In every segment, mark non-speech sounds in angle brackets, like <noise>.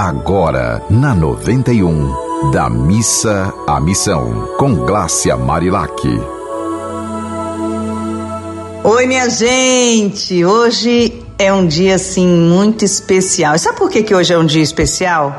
Agora, na 91, da missa à missão, com Glácia Marilac. Oi, minha gente! Hoje é um dia assim muito especial. Sabe por que, que hoje é um dia especial?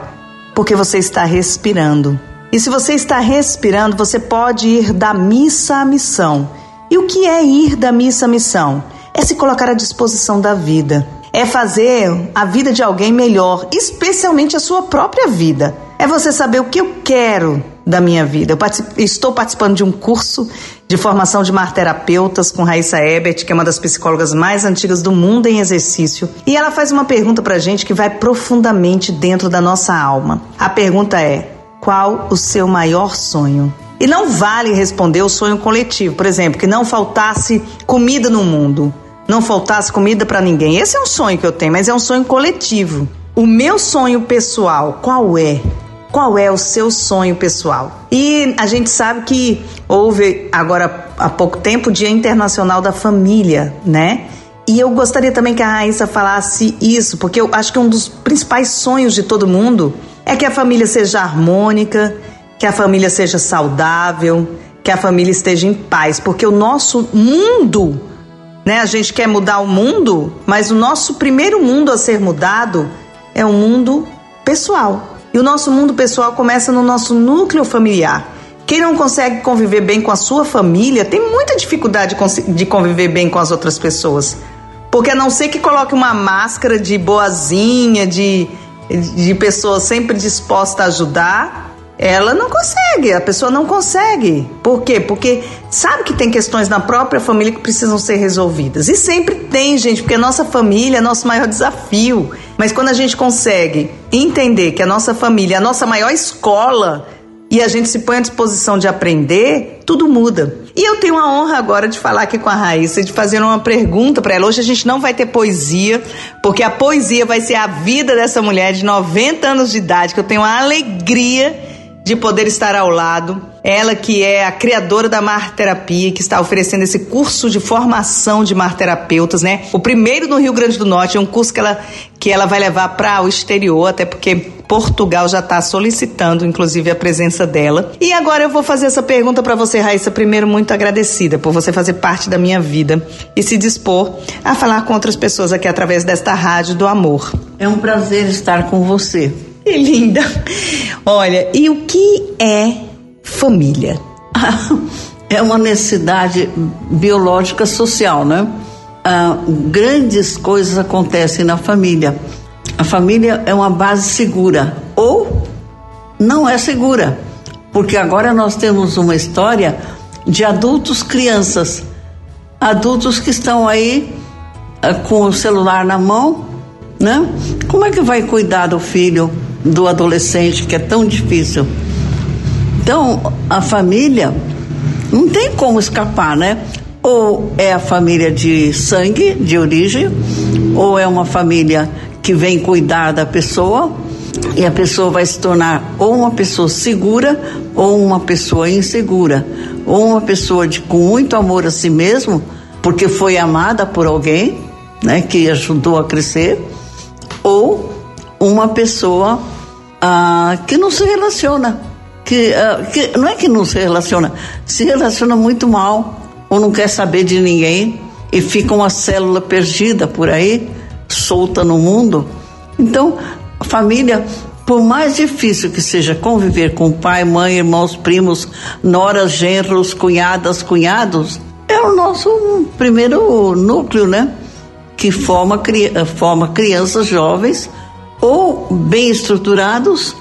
Porque você está respirando. E se você está respirando, você pode ir da missa à missão. E o que é ir da missa à missão? É se colocar à disposição da vida é fazer a vida de alguém melhor, especialmente a sua própria vida. É você saber o que eu quero da minha vida. Eu particip... estou participando de um curso de formação de marterapeutas com Raíssa Ebert, que é uma das psicólogas mais antigas do mundo em exercício. E ela faz uma pergunta pra gente que vai profundamente dentro da nossa alma. A pergunta é: qual o seu maior sonho? E não vale responder o sonho coletivo, por exemplo, que não faltasse comida no mundo não faltasse comida para ninguém. Esse é um sonho que eu tenho, mas é um sonho coletivo. O meu sonho pessoal, qual é? Qual é o seu sonho pessoal? E a gente sabe que houve agora há pouco tempo o Dia Internacional da Família, né? E eu gostaria também que a Raíssa falasse isso, porque eu acho que um dos principais sonhos de todo mundo é que a família seja harmônica, que a família seja saudável, que a família esteja em paz, porque o nosso mundo né? A gente quer mudar o mundo, mas o nosso primeiro mundo a ser mudado é o mundo pessoal. E o nosso mundo pessoal começa no nosso núcleo familiar. Quem não consegue conviver bem com a sua família tem muita dificuldade de conviver bem com as outras pessoas. Porque a não ser que coloque uma máscara de boazinha, de, de pessoa sempre disposta a ajudar, ela não consegue, a pessoa não consegue. Por quê? Porque sabe que tem questões na própria família que precisam ser resolvidas. E sempre tem, gente, porque a nossa família é nosso maior desafio. Mas quando a gente consegue entender que a nossa família é a nossa maior escola e a gente se põe à disposição de aprender, tudo muda. E eu tenho a honra agora de falar aqui com a Raíssa, de fazer uma pergunta para ela. Hoje a gente não vai ter poesia, porque a poesia vai ser a vida dessa mulher de 90 anos de idade, que eu tenho a alegria de poder estar ao lado. Ela que é a criadora da Mar Terapia, que está oferecendo esse curso de formação de mar terapeutas, né? O primeiro no Rio Grande do Norte, é um curso que ela, que ela vai levar para o exterior, até porque Portugal já está solicitando, inclusive, a presença dela. E agora eu vou fazer essa pergunta para você, Raíssa. Primeiro, muito agradecida por você fazer parte da minha vida e se dispor a falar com outras pessoas aqui através desta rádio do amor. É um prazer estar com você. Que <laughs> linda! Olha, e o que é família? <laughs> é uma necessidade biológica social, né? Ah, grandes coisas acontecem na família. A família é uma base segura ou não é segura, porque agora nós temos uma história de adultos crianças, adultos que estão aí ah, com o celular na mão, né? Como é que vai cuidar do filho? Do adolescente, que é tão difícil. Então, a família não tem como escapar, né? Ou é a família de sangue, de origem, ou é uma família que vem cuidar da pessoa e a pessoa vai se tornar ou uma pessoa segura ou uma pessoa insegura, ou uma pessoa de, com muito amor a si mesmo, porque foi amada por alguém, né, que ajudou a crescer, ou uma pessoa ah, que não se relaciona. Que, ah, que não é que não se relaciona, se relaciona muito mal, ou não quer saber de ninguém, e fica uma célula perdida por aí, solta no mundo. Então, a família, por mais difícil que seja conviver com pai, mãe, irmãos, primos, noras, genros, cunhadas, cunhados, é o nosso primeiro núcleo, né? Que forma, forma crianças jovens ou bem estruturados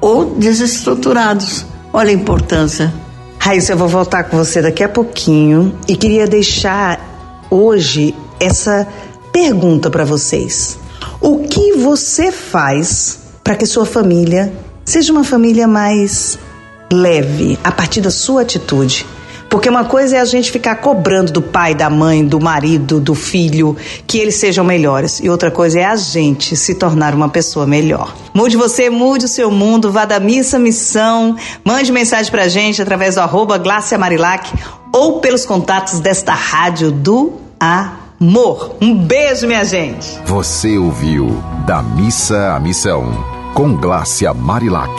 ou desestruturados. Olha a importância. Raíssa, eu vou voltar com você daqui a pouquinho e queria deixar hoje essa pergunta para vocês. O que você faz para que sua família seja uma família mais leve a partir da sua atitude? Porque uma coisa é a gente ficar cobrando do pai, da mãe, do marido, do filho, que eles sejam melhores. E outra coisa é a gente se tornar uma pessoa melhor. Mude você, mude o seu mundo, vá da missa missão, mande mensagem pra gente através do arroba Marilac ou pelos contatos desta rádio do amor. Um beijo, minha gente. Você ouviu Da Missa à Missão com Glácia Marilac.